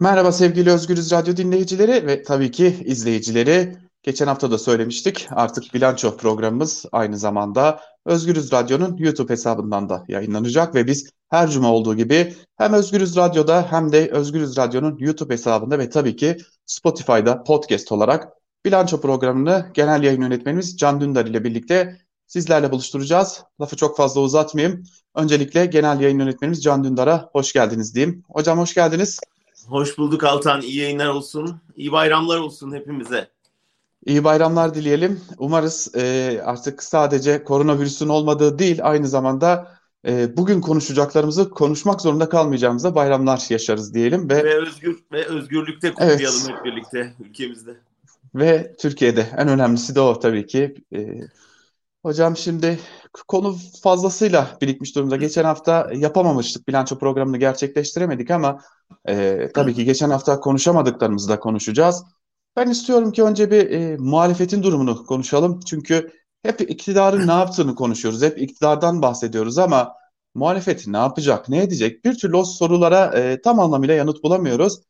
Merhaba sevgili Özgürüz Radyo dinleyicileri ve tabii ki izleyicileri. Geçen hafta da söylemiştik artık bilanço programımız aynı zamanda Özgürüz Radyo'nun YouTube hesabından da yayınlanacak ve biz her cuma olduğu gibi hem Özgürüz Radyo'da hem de Özgürüz Radyo'nun YouTube hesabında ve tabii ki Spotify'da podcast olarak bilanço programını genel yayın yönetmenimiz Can Dündar ile birlikte sizlerle buluşturacağız. Lafı çok fazla uzatmayayım. Öncelikle genel yayın yönetmenimiz Can Dündar'a hoş geldiniz diyeyim. Hocam hoş geldiniz. Hoş bulduk Altan. İyi yayınlar olsun. İyi bayramlar olsun hepimize. İyi bayramlar dileyelim. Umarız e, artık sadece koronavirüsün olmadığı değil, aynı zamanda e, bugün konuşacaklarımızı konuşmak zorunda kalmayacağımıza bayramlar yaşarız diyelim ve ve özgür ve özgürlükte kutlayalım evet. hep birlikte ülkemizde. Ve Türkiye'de en önemlisi de o tabii ki. E, hocam şimdi konu fazlasıyla birikmiş durumda. Geçen hafta yapamamıştık, bilanço programını gerçekleştiremedik ama e, tabii ki geçen hafta konuşamadıklarımızı da konuşacağız. Ben istiyorum ki önce bir e, muhalefetin durumunu konuşalım. Çünkü hep iktidarın ne yaptığını konuşuyoruz. Hep iktidardan bahsediyoruz ama muhalefet ne yapacak, ne edecek? Bir türlü o sorulara e, tam anlamıyla yanıt bulamıyoruz.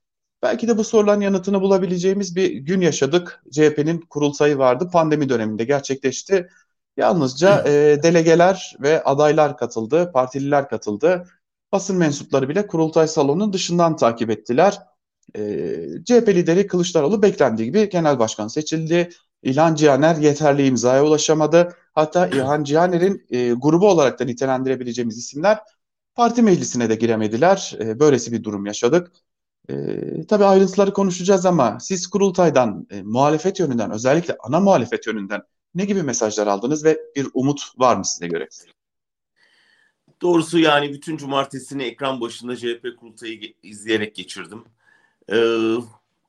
Belki de bu soruların yanıtını bulabileceğimiz bir gün yaşadık. CHP'nin kurultayı vardı. Pandemi döneminde gerçekleşti. Yalnızca e, delegeler ve adaylar katıldı, partililer katıldı. Basın mensupları bile kurultay salonunun dışından takip ettiler. E, CHP lideri Kılıçdaroğlu beklendiği gibi genel başkan seçildi. İlhan Cihaner yeterli imzaya ulaşamadı. Hatta İlhan Cihaner'in e, grubu olarak da nitelendirebileceğimiz isimler parti meclisine de giremediler. E, böylesi bir durum yaşadık. E, tabii ayrıntıları konuşacağız ama siz kurultaydan, e, muhalefet yönünden, özellikle ana muhalefet yönünden ne gibi mesajlar aldınız ve bir umut var mı size göre? Doğrusu yani bütün cumartesini ekran başında CHP kurultayı izleyerek geçirdim. Ee,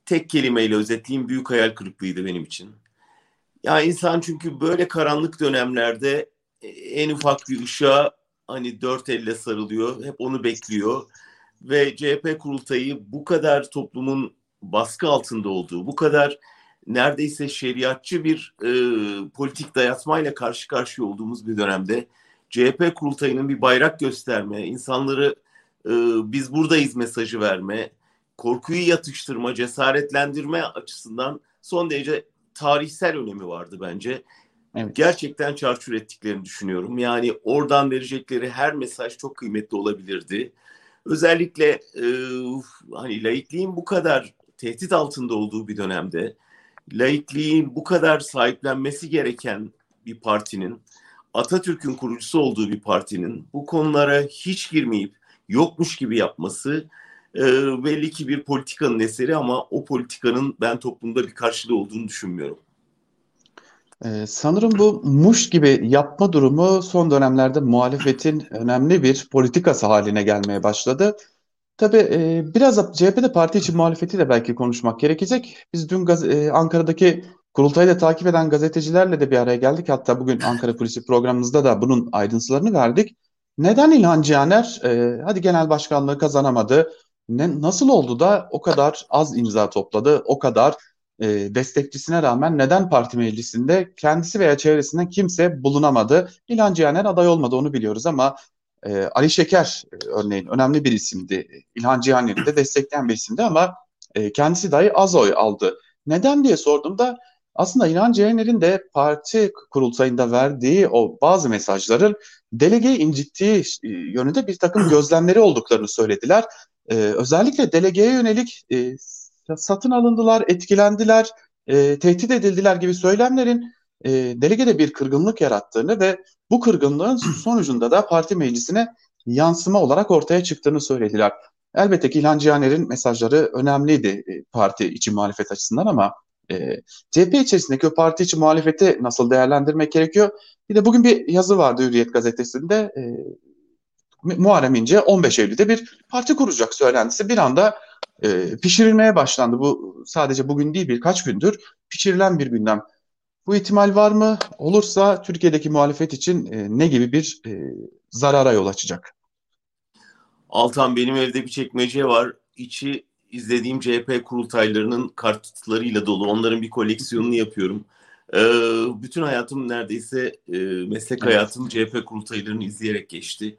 tek kelimeyle özetleyeyim büyük hayal kırıklığıydı benim için. Ya insan çünkü böyle karanlık dönemlerde e, en ufak bir ışığa hani dört elle sarılıyor. Hep onu bekliyor. Ve CHP kurultayı bu kadar toplumun baskı altında olduğu, bu kadar neredeyse şeriatçı bir e, politik dayatmayla karşı karşıya olduğumuz bir dönemde CHP kurultayının bir bayrak gösterme, insanları e, biz buradayız mesajı verme, korkuyu yatıştırma, cesaretlendirme açısından son derece tarihsel önemi vardı bence. Evet. Gerçekten çarçur ettiklerini düşünüyorum. Yani oradan verecekleri her mesaj çok kıymetli olabilirdi. Özellikle e, hani laikliğin bu kadar tehdit altında olduğu bir dönemde laikliğin bu kadar sahiplenmesi gereken bir partinin Atatürk'ün kurucusu olduğu bir partinin bu konulara hiç girmeyip yokmuş gibi yapması e, belli ki bir politikanın eseri ama o politikanın ben toplumda bir karşılığı olduğunu düşünmüyorum. Ee, sanırım bu muş gibi yapma durumu son dönemlerde muhalefetin önemli bir politikası haline gelmeye başladı. Tabii e, biraz CHP'de parti için muhalefeti de belki konuşmak gerekecek. Biz dün gaz- e, Ankara'daki kurultayı da takip eden gazetecilerle de bir araya geldik. Hatta bugün Ankara Kulisi programımızda da bunun ayrıntılarını verdik. Neden İlhan Cihaner e, hadi genel başkanlığı kazanamadı? Ne, nasıl oldu da o kadar az imza topladı, o kadar e, destekçisine rağmen neden parti meclisinde kendisi veya çevresinden kimse bulunamadı? İlhan Cihaner aday olmadı onu biliyoruz ama e, Ali Şeker e, örneğin önemli bir isimdi. İlhan Cihaner'i de destekleyen bir isimdi ama e, kendisi dahi az oy aldı. Neden diye sorduğumda aslında İlhan Cihaner'in de parti kurultayında verdiği o bazı mesajların delegeyi incittiği e, yönünde bir takım gözlemleri olduklarını söylediler. E, özellikle delegeye yönelik e, satın alındılar, etkilendiler, e, tehdit edildiler gibi söylemlerin e, delegede bir kırgınlık yarattığını ve bu kırgınlığın sonucunda da parti meclisine yansıma olarak ortaya çıktığını söylediler. Elbette ki İlhan Cihaner'in mesajları önemliydi e, parti içi muhalefet açısından ama e, CHP içerisindeki o parti içi muhalefeti nasıl değerlendirmek gerekiyor? Bir de bugün bir yazı vardı Hürriyet gazetesinde. E, Muharrem İnce 15 Eylül'de bir parti kuracak söylentisi bir anda e, pişirilmeye başlandı. Bu sadece bugün değil birkaç gündür pişirilen bir gündem. Bu ihtimal var mı? Olursa Türkiye'deki muhalefet için e, ne gibi bir e, zarara yol açacak? Altan benim evde bir çekmece var. İçi izlediğim CHP kurultaylarının kartlarıyla dolu. Onların bir koleksiyonunu yapıyorum. Ee, bütün hayatım neredeyse e, meslek evet. hayatım CHP kurultaylarını izleyerek geçti.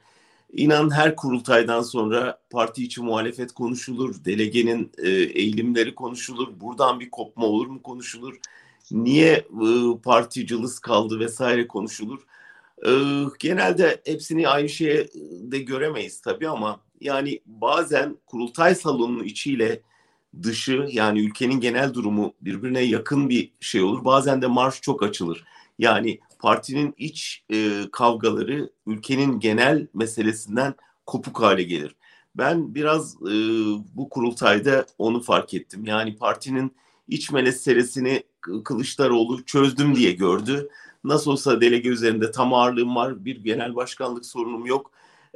İnan her kurultaydan sonra parti içi muhalefet konuşulur, delegenin e, eğilimleri konuşulur, buradan bir kopma olur mu konuşulur, niye e, parti kaldı vesaire konuşulur. E, genelde hepsini aynı şeye de göremeyiz tabii ama yani bazen kurultay salonunun içiyle dışı yani ülkenin genel durumu birbirine yakın bir şey olur. Bazen de marş çok açılır. Yani partinin iç e, kavgaları ülkenin genel meselesinden kopuk hale gelir. Ben biraz e, bu kurultayda onu fark ettim. Yani partinin iç meselesini Kılıçdaroğlu çözdüm diye gördü. Nasıl olsa delege üzerinde tam ağırlığım var, bir genel başkanlık sorunum yok.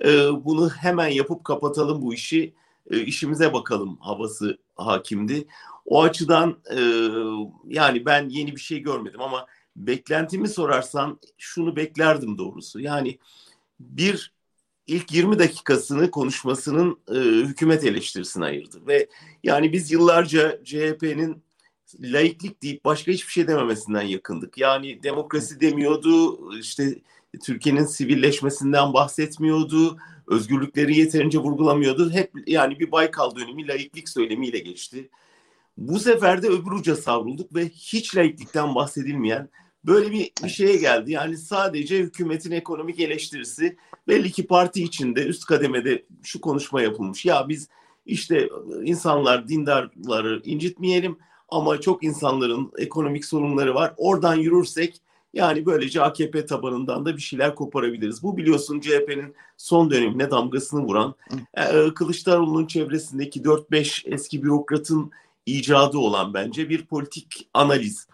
E, bunu hemen yapıp kapatalım bu işi, e, işimize bakalım havası hakimdi. O açıdan e, yani ben yeni bir şey görmedim ama beklentimi sorarsan şunu beklerdim doğrusu. Yani bir ilk 20 dakikasını konuşmasının e, hükümet eleştirisine ayırdı ve yani biz yıllarca CHP'nin laiklik deyip başka hiçbir şey dememesinden yakındık. Yani demokrasi demiyordu, işte Türkiye'nin sivilleşmesinden bahsetmiyordu, özgürlükleri yeterince vurgulamıyordu. Hep yani bir Baykal dönemi laiklik söylemiyle geçti. Bu sefer de öbür uca savrulduk ve hiç laiklikten bahsedilmeyen böyle bir, bir şeye geldi. Yani sadece hükümetin ekonomik eleştirisi belli ki parti içinde üst kademede şu konuşma yapılmış. Ya biz işte insanlar dindarları incitmeyelim ama çok insanların ekonomik sorunları var. Oradan yürürsek yani böylece AKP tabanından da bir şeyler koparabiliriz. Bu biliyorsun CHP'nin son dönemine damgasını vuran e, Kılıçdaroğlu'nun çevresindeki 4-5 eski bürokratın icadı olan bence bir politik analiz.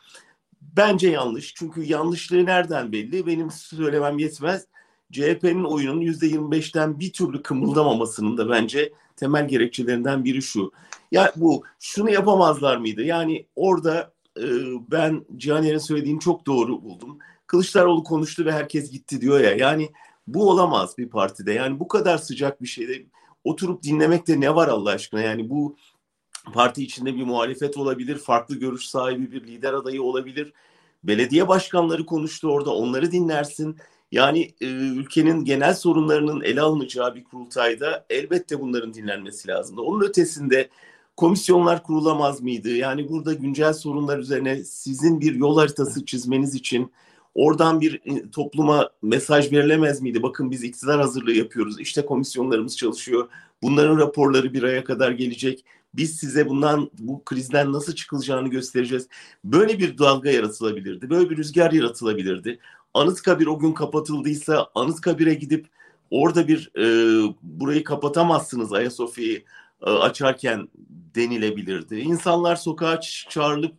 Bence yanlış. Çünkü yanlışlığı nereden belli? Benim söylemem yetmez. CHP'nin oyunun %25'ten bir türlü kımıldamamasının da bence temel gerekçelerinden biri şu. Ya bu şunu yapamazlar mıydı? Yani orada e, ben Cihaner'in söylediğini çok doğru buldum. Kılıçdaroğlu konuştu ve herkes gitti diyor ya. Yani bu olamaz bir partide. Yani bu kadar sıcak bir şeyde oturup dinlemekte ne var Allah aşkına? Yani bu parti içinde bir muhalefet olabilir, farklı görüş sahibi bir lider adayı olabilir. Belediye başkanları konuştu orada, onları dinlersin. Yani e, ülkenin genel sorunlarının ele alınacağı bir kurultayda elbette bunların dinlenmesi lazım. Onun ötesinde komisyonlar kurulamaz mıydı? Yani burada güncel sorunlar üzerine sizin bir yol haritası çizmeniz için oradan bir e, topluma mesaj verilemez miydi? Bakın biz iktidar hazırlığı yapıyoruz. İşte komisyonlarımız çalışıyor. Bunların raporları bir aya kadar gelecek. Biz size bundan bu krizden nasıl çıkılacağını göstereceğiz. Böyle bir dalga yaratılabilirdi. Böyle bir rüzgar yaratılabilirdi. Anıtkabir o gün kapatıldıysa Anıtkabir'e gidip orada bir e, burayı kapatamazsınız Ayasofya'yı e, açarken denilebilirdi. İnsanlar sokağa çağrılıp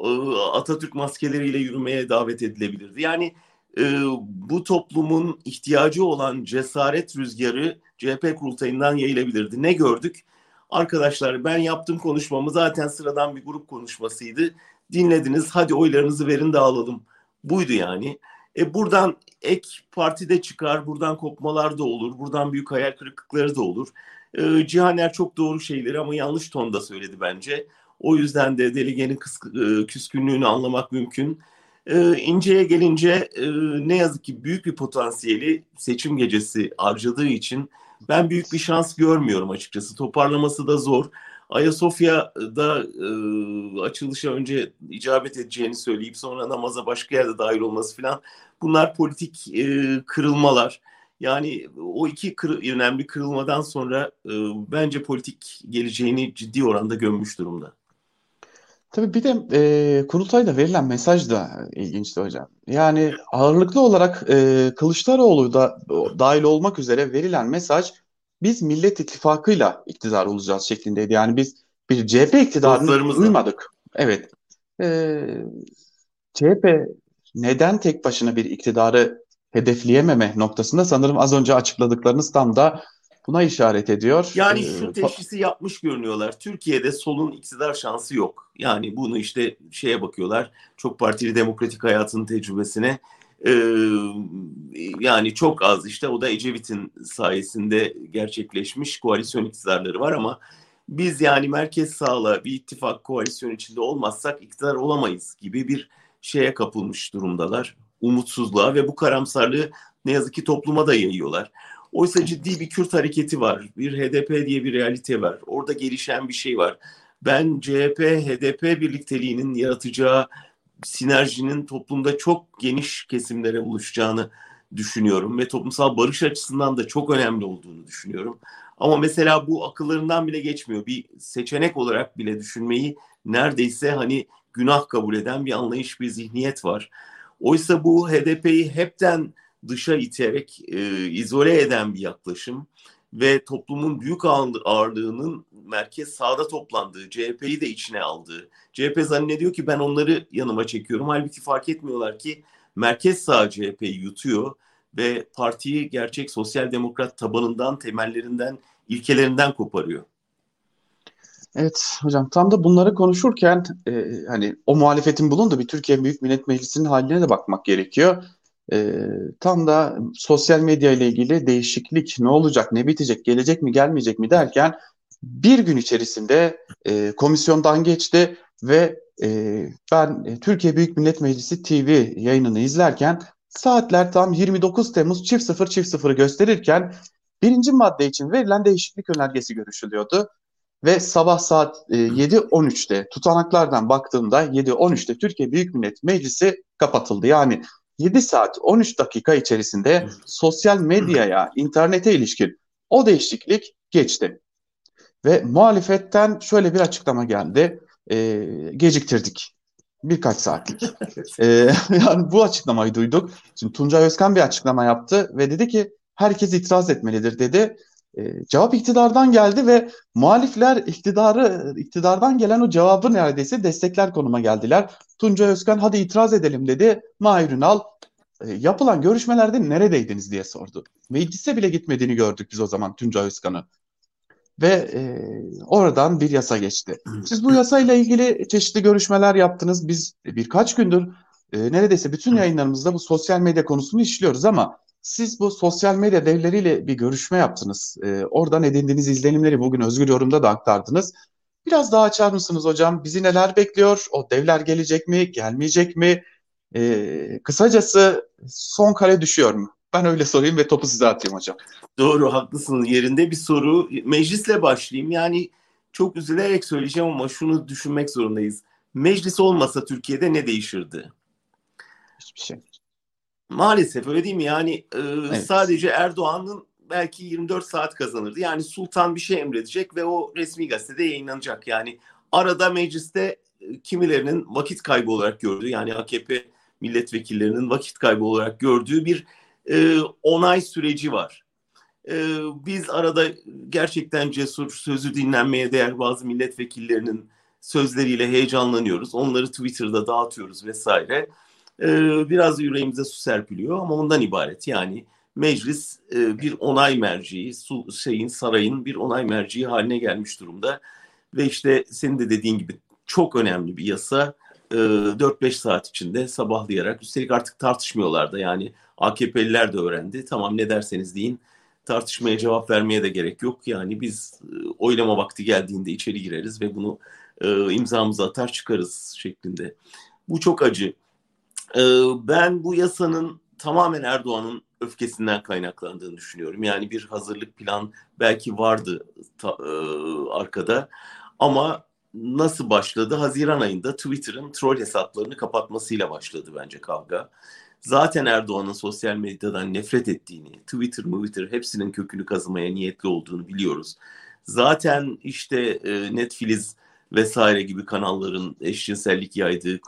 e, Atatürk maskeleriyle yürümeye davet edilebilirdi. Yani e, bu toplumun ihtiyacı olan cesaret rüzgarı CHP kurultayından yayılabilirdi. Ne gördük? Arkadaşlar ben yaptığım konuşmamı zaten sıradan bir grup konuşmasıydı. Dinlediniz hadi oylarınızı verin dağılalım. Buydu yani. E buradan ek partide çıkar, buradan kopmalar da olur, buradan büyük hayal kırıklıkları da olur. E, Cihaner çok doğru şeyleri ama yanlış tonda söyledi bence. O yüzden de delegenin kıs- e, küskünlüğünü anlamak mümkün. E, İnce'ye gelince e, ne yazık ki büyük bir potansiyeli seçim gecesi harcadığı için ben büyük bir şans görmüyorum açıkçası. Toparlaması da zor. Ayasofya'da e, açılışa önce icabet edeceğini söyleyip sonra namaza başka yerde dahil olması falan bunlar politik e, kırılmalar. Yani o iki kır, önemli kırılmadan sonra e, bence politik geleceğini ciddi oranda gömmüş durumda. Tabii bir de e, kurultayda verilen mesaj da ilginçti hocam. Yani ağırlıklı olarak e, Kılıçdaroğlu da dahil olmak üzere verilen mesaj biz Millet İttifakı'yla iktidar olacağız şeklindeydi. Yani biz bir CHP iktidarını duymadık. Evet. E, CHP neden tek başına bir iktidarı hedefleyememe noktasında sanırım az önce açıkladıklarınız tam da buna işaret ediyor. Yani ee, şu teşhisi yapmış görünüyorlar. Türkiye'de solun iktidar şansı yok. Yani bunu işte şeye bakıyorlar. Çok partili demokratik hayatın tecrübesine. Yani çok az işte o da Ecevit'in sayesinde gerçekleşmiş koalisyon iktidarları var ama biz yani merkez sağla bir ittifak koalisyon içinde olmazsak iktidar olamayız gibi bir şeye kapılmış durumdalar. Umutsuzluğa ve bu karamsarlığı ne yazık ki topluma da yayıyorlar. Oysa ciddi bir Kürt hareketi var. Bir HDP diye bir realite var. Orada gelişen bir şey var. Ben CHP, HDP birlikteliğinin yaratacağı sinerjinin toplumda çok geniş kesimlere oluşacağını düşünüyorum ve toplumsal barış açısından da çok önemli olduğunu düşünüyorum. Ama mesela bu akıllarından bile geçmiyor. Bir seçenek olarak bile düşünmeyi neredeyse hani günah kabul eden bir anlayış, bir zihniyet var. Oysa bu HDP'yi hepten dışa iterek e, izole eden bir yaklaşım ve toplumun büyük ağırlığının merkez sağda toplandığı, CHP'yi de içine aldığı. CHP zannediyor ki ben onları yanıma çekiyorum. Halbuki fark etmiyorlar ki merkez sağ CHP'yi yutuyor ve partiyi gerçek sosyal demokrat tabanından, temellerinden, ilkelerinden koparıyor. Evet hocam tam da bunları konuşurken e, hani o muhalefetin bulunduğu bir Türkiye Büyük Millet Meclisi'nin haline de bakmak gerekiyor. E, tam da sosyal medya ile ilgili değişiklik ne olacak, ne bitecek, gelecek mi, gelmeyecek mi derken bir gün içerisinde e, komisyondan geçti ve e, ben e, Türkiye Büyük Millet Meclisi TV yayınını izlerken saatler tam 29 Temmuz çift sıfır çift sıfırı gösterirken birinci madde için verilen değişiklik önergesi görüşülüyordu. Ve sabah saat e, 7.13'te tutanaklardan baktığımda 7.13'te Türkiye Büyük Millet Meclisi kapatıldı. Yani 7 saat 13 dakika içerisinde sosyal medyaya, internete ilişkin o değişiklik geçti. Ve muhalefetten şöyle bir açıklama geldi. E, geciktirdik. Birkaç saatlik. e, yani bu açıklamayı duyduk. Şimdi Tuncay Özkan bir açıklama yaptı ve dedi ki herkes itiraz etmelidir dedi. E, cevap iktidardan geldi ve muhalifler iktidarı iktidardan gelen o cevabı neredeyse destekler konuma geldiler. Tuncay Özkan hadi itiraz edelim dedi. Mahir Ünal e, yapılan görüşmelerde neredeydiniz diye sordu. Meclise bile gitmediğini gördük biz o zaman Tuncay Özkan'ı. Ve e, oradan bir yasa geçti. Siz bu yasayla ilgili çeşitli görüşmeler yaptınız. Biz birkaç gündür e, neredeyse bütün yayınlarımızda bu sosyal medya konusunu işliyoruz ama siz bu sosyal medya devleriyle bir görüşme yaptınız. E, oradan edindiğiniz izlenimleri bugün Özgür Yorum'da da aktardınız. Biraz daha açar mısınız hocam? Bizi neler bekliyor? O devler gelecek mi, gelmeyecek mi? E, kısacası son kare düşüyor mu? Ben öyle sorayım ve topu size atayım hocam. Doğru, haklısın. Yerinde bir soru. Meclisle başlayayım. Yani çok üzülerek söyleyeceğim ama şunu düşünmek zorundayız. Meclis olmasa Türkiye'de ne değişirdi? Hiçbir şey. Maalesef öyle değil mi? Yani e, evet. sadece Erdoğan'ın belki 24 saat kazanırdı. Yani sultan bir şey emredecek ve o resmi gazetede yayınlanacak. Yani arada mecliste kimilerinin vakit kaybı olarak gördüğü yani AKP milletvekillerinin vakit kaybı olarak gördüğü bir e, onay süreci var. E, biz arada gerçekten cesur, sözü dinlenmeye değer bazı milletvekillerinin sözleriyle heyecanlanıyoruz. Onları Twitter'da dağıtıyoruz vesaire e, biraz yüreğimize su serpiliyor ama ondan ibaret. Yani meclis e, bir onay merciği, su, şeyin sarayın bir onay merciği haline gelmiş durumda. Ve işte senin de dediğin gibi çok önemli bir yasa. E, 4-5 saat içinde sabahlayarak üstelik artık tartışmıyorlar da yani AKP'liler de öğrendi. Tamam ne derseniz deyin tartışmaya cevap vermeye de gerek yok. Yani biz e, oylama vakti geldiğinde içeri gireriz ve bunu e, imzamızı atar çıkarız şeklinde. Bu çok acı. Ee, ben bu yasanın tamamen Erdoğan'ın öfkesinden kaynaklandığını düşünüyorum. Yani bir hazırlık plan belki vardı ta, e, arkada ama nasıl başladı? Haziran ayında Twitter'ın troll hesaplarını kapatmasıyla başladı bence kavga. Zaten Erdoğan'ın sosyal medyadan nefret ettiğini, Twitter, Twitter hepsinin kökünü kazımaya niyetli olduğunu biliyoruz. Zaten işte e, Netflix vesaire gibi kanalların eşcinsellik yaydığı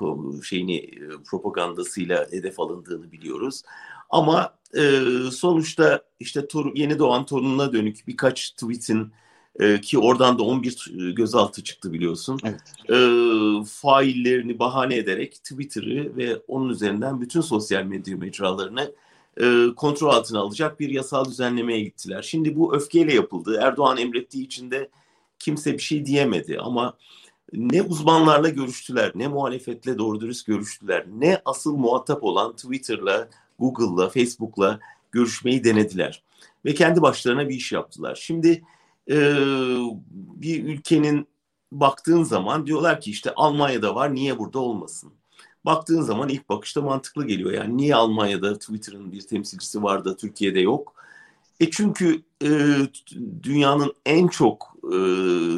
şeyini e, propagandasıyla hedef alındığını biliyoruz. Ama e, sonuçta işte torun, yeni doğan torununa dönük birkaç tweetin e, ki oradan da 11 e, gözaltı çıktı biliyorsun. Evet. E, faillerini bahane ederek Twitter'ı ve onun üzerinden bütün sosyal medya mecralarını e, kontrol altına alacak bir yasal düzenlemeye gittiler. Şimdi bu öfkeyle yapıldı. Erdoğan emrettiği için de kimse bir şey diyemedi ama ne uzmanlarla görüştüler, ne muhalefetle doğru dürüst görüştüler, ne asıl muhatap olan Twitter'la, Google'la, Facebook'la görüşmeyi denediler. Ve kendi başlarına bir iş yaptılar. Şimdi e, bir ülkenin baktığın zaman diyorlar ki işte Almanya'da var, niye burada olmasın? Baktığın zaman ilk bakışta mantıklı geliyor. Yani niye Almanya'da Twitter'ın bir temsilcisi var da Türkiye'de yok? E çünkü e, dünyanın en çok e,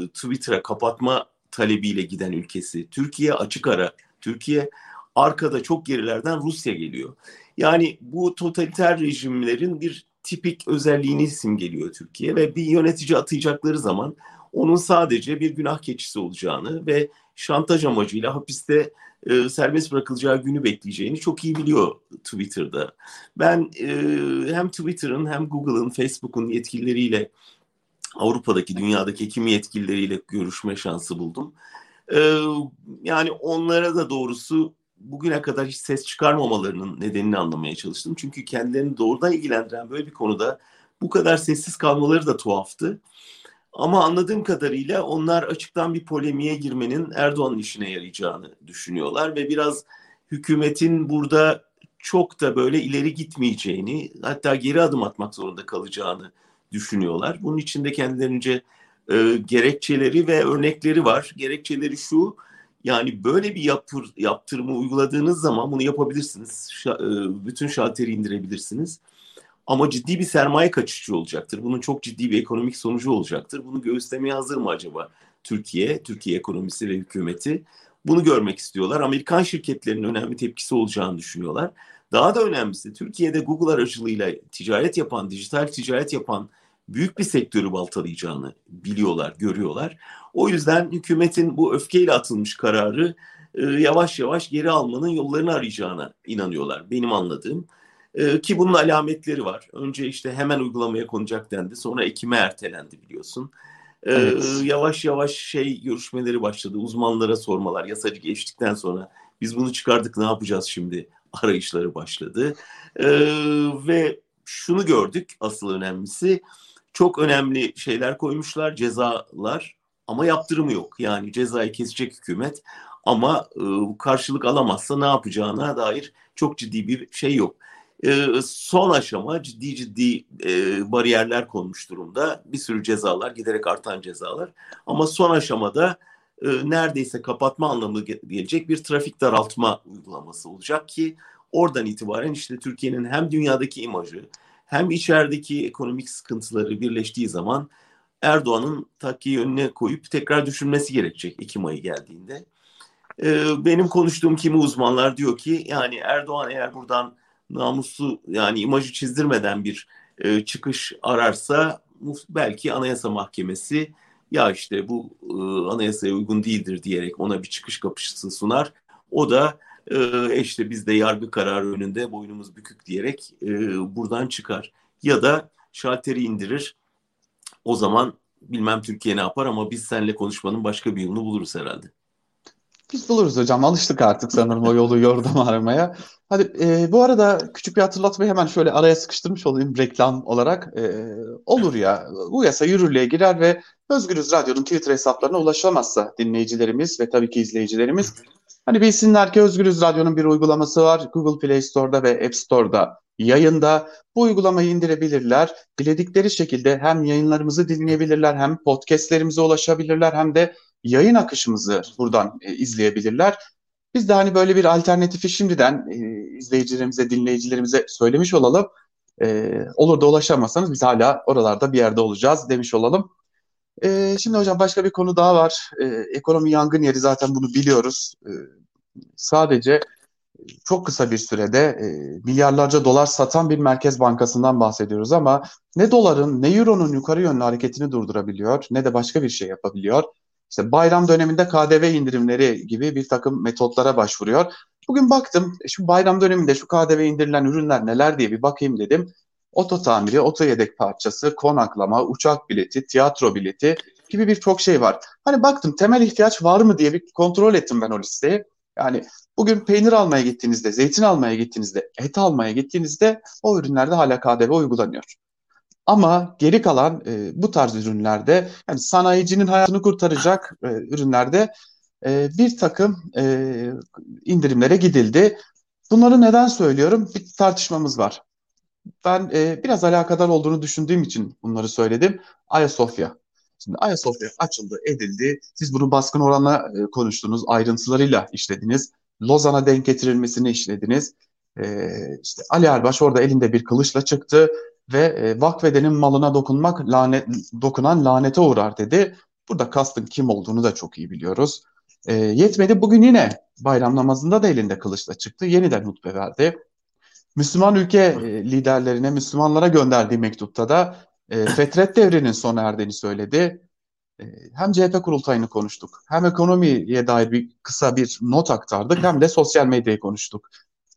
Twitter'a kapatma talebiyle giden ülkesi. Türkiye açık ara. Türkiye arkada çok gerilerden Rusya geliyor. Yani bu totaliter rejimlerin bir tipik özelliğini simgeliyor Türkiye ve bir yönetici atayacakları zaman onun sadece bir günah keçisi olacağını ve şantaj amacıyla hapiste e, serbest bırakılacağı günü bekleyeceğini çok iyi biliyor Twitter'da. Ben e, hem Twitter'ın hem Google'ın, Facebook'un yetkilileriyle Avrupa'daki, dünyadaki kimi yetkilileriyle görüşme şansı buldum. E, yani onlara da doğrusu bugüne kadar hiç ses çıkarmamalarının nedenini anlamaya çalıştım. Çünkü kendilerini doğrudan ilgilendiren böyle bir konuda bu kadar sessiz kalmaları da tuhaftı. Ama anladığım kadarıyla onlar açıktan bir polemiğe girmenin Erdoğan'ın işine yarayacağını düşünüyorlar ve biraz hükümetin burada çok da böyle ileri gitmeyeceğini hatta geri adım atmak zorunda kalacağını düşünüyorlar. Bunun için de kendilerince e, gerekçeleri ve örnekleri var. Gerekçeleri şu yani böyle bir yapır, yaptırımı uyguladığınız zaman bunu yapabilirsiniz. Şa, e, bütün şalteri indirebilirsiniz. Ama ciddi bir sermaye kaçışı olacaktır. Bunun çok ciddi bir ekonomik sonucu olacaktır. Bunu göğüslemeye hazır mı acaba Türkiye, Türkiye ekonomisi ve hükümeti? Bunu görmek istiyorlar. Amerikan şirketlerinin önemli tepkisi olacağını düşünüyorlar. Daha da önemlisi Türkiye'de Google aracılığıyla ticaret yapan, dijital ticaret yapan büyük bir sektörü baltalayacağını biliyorlar, görüyorlar. O yüzden hükümetin bu öfkeyle atılmış kararı e, yavaş yavaş geri almanın yollarını arayacağına inanıyorlar. Benim anladığım. E, ki bunun alametleri var. Önce işte hemen uygulamaya konacak dendi. Sonra Ekim'e ertelendi biliyorsun. E, evet. Yavaş yavaş şey görüşmeleri başladı. Uzmanlara sormalar. Yasacı geçtikten sonra biz bunu çıkardık ne yapacağız şimdi arayışları başladı. E, ve şunu gördük asıl önemlisi çok önemli şeyler koymuşlar cezalar ama yaptırımı yok. Yani cezayı kesecek hükümet ama e, karşılık alamazsa ne yapacağına dair çok ciddi bir şey yok. E, son aşama ciddi ciddi e, bariyerler konmuş durumda. Bir sürü cezalar, giderek artan cezalar. Ama son aşamada e, neredeyse kapatma anlamı gelecek bir trafik daraltma uygulaması olacak ki oradan itibaren işte Türkiye'nin hem dünyadaki imajı hem içerideki ekonomik sıkıntıları birleştiği zaman Erdoğan'ın takkiyi önüne koyup tekrar düşünmesi gerekecek Ekim ayı geldiğinde. Ee, benim konuştuğum kimi uzmanlar diyor ki yani Erdoğan eğer buradan namuslu yani imajı çizdirmeden bir e, çıkış ararsa belki Anayasa Mahkemesi ya işte bu e, anayasaya uygun değildir diyerek ona bir çıkış kapısı sunar. O da e, işte biz de yargı kararı önünde boynumuz bükük diyerek e, buradan çıkar. Ya da şalteri indirir. O zaman bilmem Türkiye ne yapar ama biz seninle konuşmanın başka bir yolunu buluruz herhalde. Biz buluruz hocam. Alıştık artık sanırım o yolu yordam aramaya. Hadi e, bu arada küçük bir hatırlatmayı hemen şöyle araya sıkıştırmış olayım reklam olarak. E, olur ya bu yasa yürürlüğe girer ve Özgürüz Radyo'nun Twitter hesaplarına ulaşamazsa dinleyicilerimiz ve tabii ki izleyicilerimiz Hani bilsinler ki Özgürüz Radyo'nun bir uygulaması var. Google Play Store'da ve App Store'da yayında. Bu uygulamayı indirebilirler. Diledikleri şekilde hem yayınlarımızı dinleyebilirler hem podcastlerimize ulaşabilirler hem de yayın akışımızı buradan e, izleyebilirler. Biz de hani böyle bir alternatifi şimdiden e, izleyicilerimize, dinleyicilerimize söylemiş olalım. E, olur da ulaşamazsanız biz hala oralarda bir yerde olacağız demiş olalım. E, şimdi hocam başka bir konu daha var. E, ekonomi yangın yeri zaten bunu biliyoruz. E, sadece çok kısa bir sürede e, milyarlarca dolar satan bir merkez bankasından bahsediyoruz ama ne doların ne euronun yukarı yönlü hareketini durdurabiliyor ne de başka bir şey yapabiliyor. İşte bayram döneminde KDV indirimleri gibi bir takım metotlara başvuruyor. Bugün baktım şu bayram döneminde şu KDV indirilen ürünler neler diye bir bakayım dedim. Oto tamiri, oto yedek parçası, konaklama, uçak bileti, tiyatro bileti gibi birçok şey var. Hani baktım temel ihtiyaç var mı diye bir kontrol ettim ben o listeyi. Yani bugün peynir almaya gittiğinizde, zeytin almaya gittiğinizde, et almaya gittiğinizde o ürünlerde hala KDV uygulanıyor. Ama geri kalan e, bu tarz ürünlerde yani sanayicinin hayatını kurtaracak e, ürünlerde e, bir takım e, indirimlere gidildi. Bunları neden söylüyorum? Bir tartışmamız var. Ben e, biraz alakadar olduğunu düşündüğüm için bunları söyledim. Ayasofya. Şimdi Ayasofya açıldı, edildi. Siz bunu baskın oranla e, konuştunuz, ayrıntılarıyla işlediniz. Lozan'a denk getirilmesini işlediniz. E, işte Ali Erbaş orada elinde bir kılıçla çıktı ve e, vakfedenin malına dokunmak lanet dokunan lanete uğrar dedi. Burada kastın kim olduğunu da çok iyi biliyoruz. E, yetmedi bugün yine bayram namazında da elinde kılıçla çıktı. Yeniden hutbe verdi. Müslüman ülke e, liderlerine, Müslümanlara gönderdiği mektupta da e, fetret devrinin sona erdiğini söyledi. E, hem CHP kurultayını konuştuk, hem ekonomiye dair bir kısa bir not aktardık, hem de sosyal medyayı konuştuk.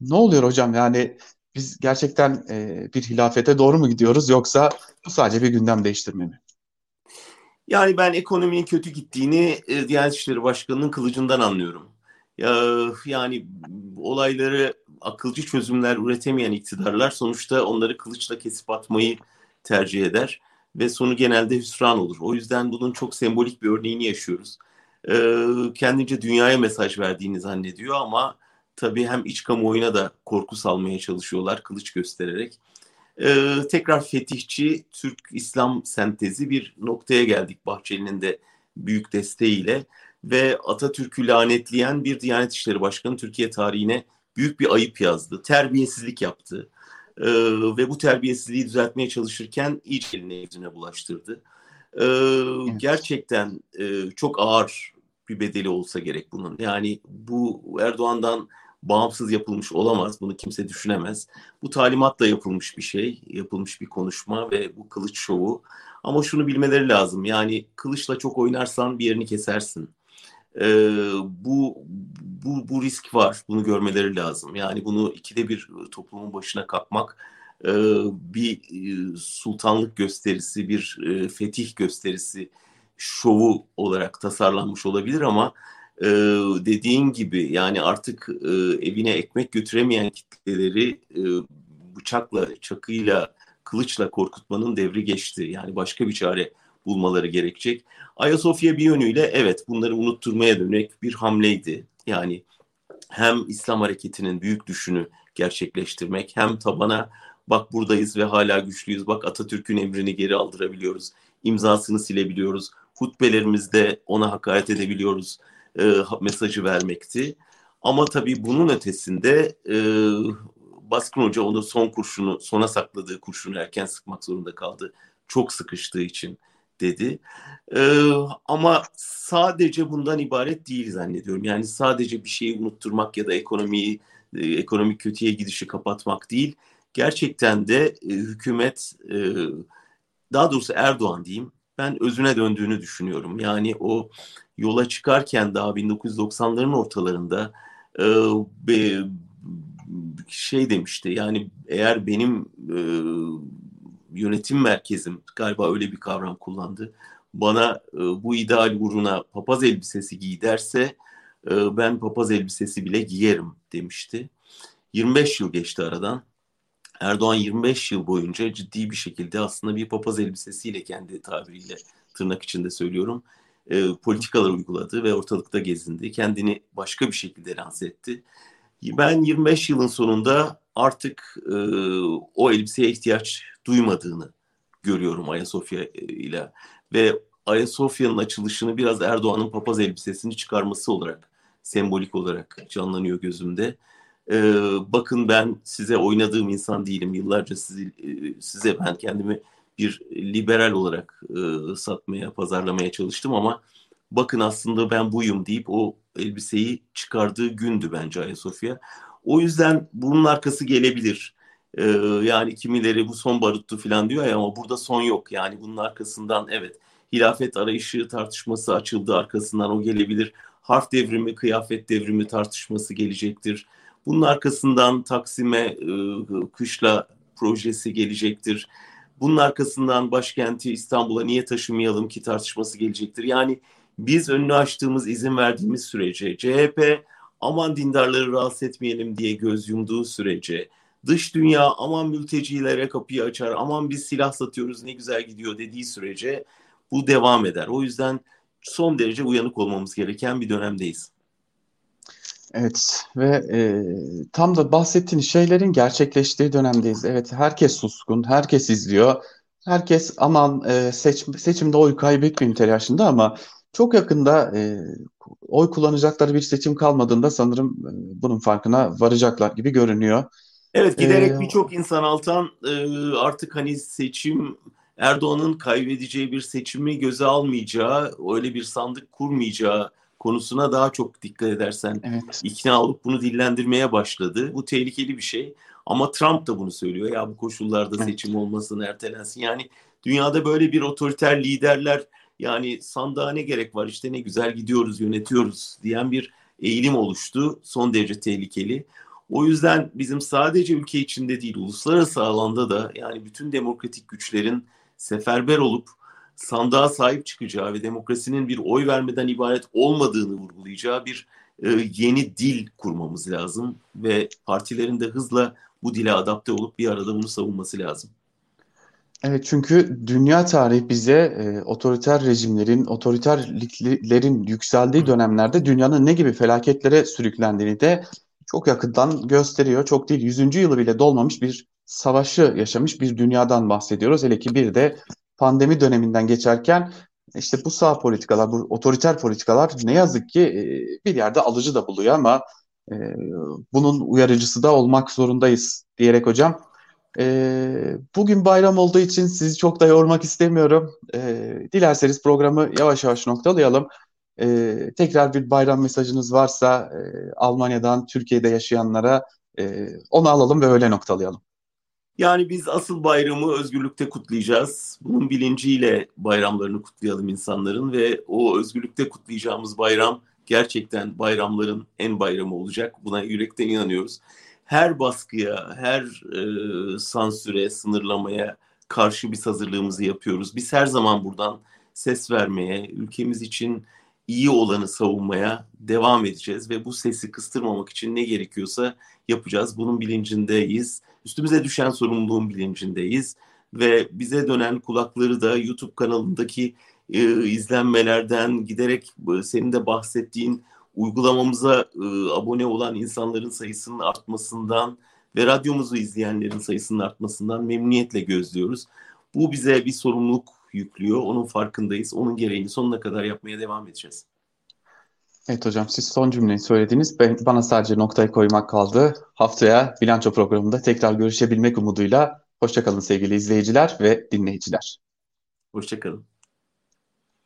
Ne oluyor hocam? Yani biz gerçekten e, bir hilafete doğru mu gidiyoruz yoksa bu sadece bir gündem değiştirme mi? Yani ben ekonominin kötü gittiğini e, Diyanet İşleri Başkanı'nın kılıcından anlıyorum. Ya, yani olayları akılcı çözümler üretemeyen iktidarlar sonuçta onları kılıçla kesip atmayı tercih eder ve sonu genelde hüsran olur. O yüzden bunun çok sembolik bir örneğini yaşıyoruz. Ee, kendince dünyaya mesaj verdiğini zannediyor ama tabii hem iç kamuoyuna da korku salmaya çalışıyorlar kılıç göstererek. Ee, tekrar fetihçi Türk-İslam sentezi bir noktaya geldik Bahçeli'nin de büyük desteğiyle ve Atatürk'ü lanetleyen bir Diyanet İşleri Başkanı Türkiye tarihine büyük bir ayıp yazdı. Terbiyesizlik yaptı. Ee, ve bu terbiyesizliği düzeltmeye çalışırken iyice eline yüzüne bulaştırdı. Ee, evet. Gerçekten e, çok ağır bir bedeli olsa gerek bunun. Yani bu Erdoğan'dan bağımsız yapılmış olamaz. Bunu kimse düşünemez. Bu talimatla yapılmış bir şey, yapılmış bir konuşma ve bu kılıç şovu. Ama şunu bilmeleri lazım. Yani kılıçla çok oynarsan bir yerini kesersin. Ee, bu bu bu risk var. Bunu görmeleri lazım. Yani bunu ikide bir toplumun başına kalkmak e, bir e, sultanlık gösterisi, bir e, fetih gösterisi şovu olarak tasarlanmış olabilir ama e, dediğin gibi yani artık e, evine ekmek götüremeyen kitleleri e, bıçakla, çakıyla, kılıçla korkutmanın devri geçti. Yani başka bir çare bulmaları gerekecek. Ayasofya bir yönüyle evet bunları unutturmaya dönük bir hamleydi. Yani hem İslam hareketinin büyük düşünü gerçekleştirmek hem tabana bak buradayız ve hala güçlüyüz. Bak Atatürk'ün emrini geri aldırabiliyoruz. imzasını silebiliyoruz. Hutbelerimizde ona hakaret edebiliyoruz e, mesajı vermekti. Ama tabii bunun ötesinde e, Baskın Hoca onu son kurşunu, sona sakladığı kurşunu erken sıkmak zorunda kaldı. Çok sıkıştığı için dedi. Ee, ama sadece bundan ibaret değil zannediyorum. Yani sadece bir şeyi unutturmak ya da ekonomiyi, e, ekonomik kötüye gidişi kapatmak değil. Gerçekten de e, hükümet, e, daha doğrusu Erdoğan diyeyim, ben özüne döndüğünü düşünüyorum. Yani o yola çıkarken daha 1990'ların ortalarında e, be, şey demişti. Yani eğer benim e, yönetim merkezim galiba öyle bir kavram kullandı. Bana e, bu ideal uğruna papaz elbisesi giy derse e, ben papaz elbisesi bile giyerim demişti. 25 yıl geçti aradan. Erdoğan 25 yıl boyunca ciddi bir şekilde aslında bir papaz elbisesiyle kendi tabiriyle tırnak içinde söylüyorum e, politikalar uyguladı ve ortalıkta gezindi. Kendini başka bir şekilde lanse etti. Ben 25 yılın sonunda artık e, o elbiseye ihtiyaç duymadığını görüyorum Ayasofya e, ile ve Ayasofya'nın açılışını biraz Erdoğan'ın papaz elbisesini çıkarması olarak sembolik olarak canlanıyor gözümde. Ee, bakın ben size oynadığım insan değilim. Yıllarca sizi, e, size ben kendimi bir liberal olarak e, satmaya, pazarlamaya çalıştım ama bakın aslında ben buyum deyip o elbiseyi çıkardığı gündü bence Ayasofya. O yüzden bunun arkası gelebilir. Ee, yani kimileri bu son baruttu falan diyor ya ama burada son yok. Yani bunun arkasından evet hilafet arayışı tartışması açıldı arkasından o gelebilir. Harf devrimi, kıyafet devrimi tartışması gelecektir. Bunun arkasından Taksim'e e, kışla projesi gelecektir. Bunun arkasından başkenti İstanbul'a niye taşımayalım ki tartışması gelecektir. Yani biz önünü açtığımız, izin verdiğimiz sürece CHP aman dindarları rahatsız etmeyelim diye göz yumduğu sürece dış dünya aman mültecilere kapıyı açar, aman biz silah satıyoruz ne güzel gidiyor dediği sürece bu devam eder. O yüzden son derece uyanık olmamız gereken bir dönemdeyiz. Evet ve e, tam da bahsettiğin şeylerin gerçekleştiği dönemdeyiz. Evet herkes suskun, herkes izliyor. Herkes aman e, seç, seçimde oy kaybetmeyeyim telaşında ama çok yakında e, oy kullanacakları bir seçim kalmadığında sanırım e, bunun farkına varacaklar gibi görünüyor. Evet giderek ee, birçok insan Altan e, artık hani seçim Erdoğan'ın kaybedeceği bir seçimi göze almayacağı, öyle bir sandık kurmayacağı konusuna daha çok dikkat edersen evet. ikna olup bunu dillendirmeye başladı. Bu tehlikeli bir şey. Ama Trump da bunu söylüyor. Ya bu koşullarda evet. seçim olmasın, ertelensin. Yani dünyada böyle bir otoriter liderler yani sandığa ne gerek var işte ne güzel gidiyoruz, yönetiyoruz diyen bir eğilim oluştu. Son derece tehlikeli. O yüzden bizim sadece ülke içinde değil uluslararası alanda da yani bütün demokratik güçlerin seferber olup sandığa sahip çıkacağı ve demokrasinin bir oy vermeden ibaret olmadığını vurgulayacağı bir e, yeni dil kurmamız lazım ve partilerin de hızla bu dile adapte olup bir arada bunu savunması lazım. Evet çünkü dünya tarihi bize e, otoriter rejimlerin, otoriterliklerin yükseldiği dönemlerde dünyanın ne gibi felaketlere sürüklendiğini de çok yakından gösteriyor. Çok değil 100. yılı bile dolmamış bir savaşı yaşamış bir dünyadan bahsediyoruz. Hele ki bir de pandemi döneminden geçerken işte bu sağ politikalar, bu otoriter politikalar ne yazık ki e, bir yerde alıcı da buluyor ama e, bunun uyarıcısı da olmak zorundayız diyerek hocam. E, bugün bayram olduğu için sizi çok da yormak istemiyorum. Dilerseniz programı yavaş yavaş noktalayalım. Tekrar bir bayram mesajınız varsa Almanya'dan Türkiye'de yaşayanlara onu alalım ve öyle noktalayalım. Yani biz asıl bayramı özgürlükte kutlayacağız. Bunun bilinciyle bayramlarını kutlayalım insanların ve o özgürlükte kutlayacağımız bayram gerçekten bayramların en bayramı olacak. Buna yürekten inanıyoruz. Her baskıya, her e, sansüre, sınırlamaya karşı biz hazırlığımızı yapıyoruz. Biz her zaman buradan ses vermeye, ülkemiz için iyi olanı savunmaya devam edeceğiz ve bu sesi kıstırmamak için ne gerekiyorsa yapacağız. Bunun bilincindeyiz. Üstümüze düşen sorumluluğun bilincindeyiz ve bize dönen kulakları da YouTube kanalındaki e, izlenmelerden giderek e, senin de bahsettiğin uygulamamıza e, abone olan insanların sayısının artmasından ve radyomuzu izleyenlerin sayısının artmasından memnuniyetle gözlüyoruz. Bu bize bir sorumluluk yüklüyor. Onun farkındayız. Onun gereğini sonuna kadar yapmaya devam edeceğiz. Evet hocam siz son cümleyi söylediniz. Ben, bana sadece noktayı koymak kaldı. Haftaya bilanço programında tekrar görüşebilmek umuduyla. Hoşçakalın sevgili izleyiciler ve dinleyiciler. Hoşçakalın.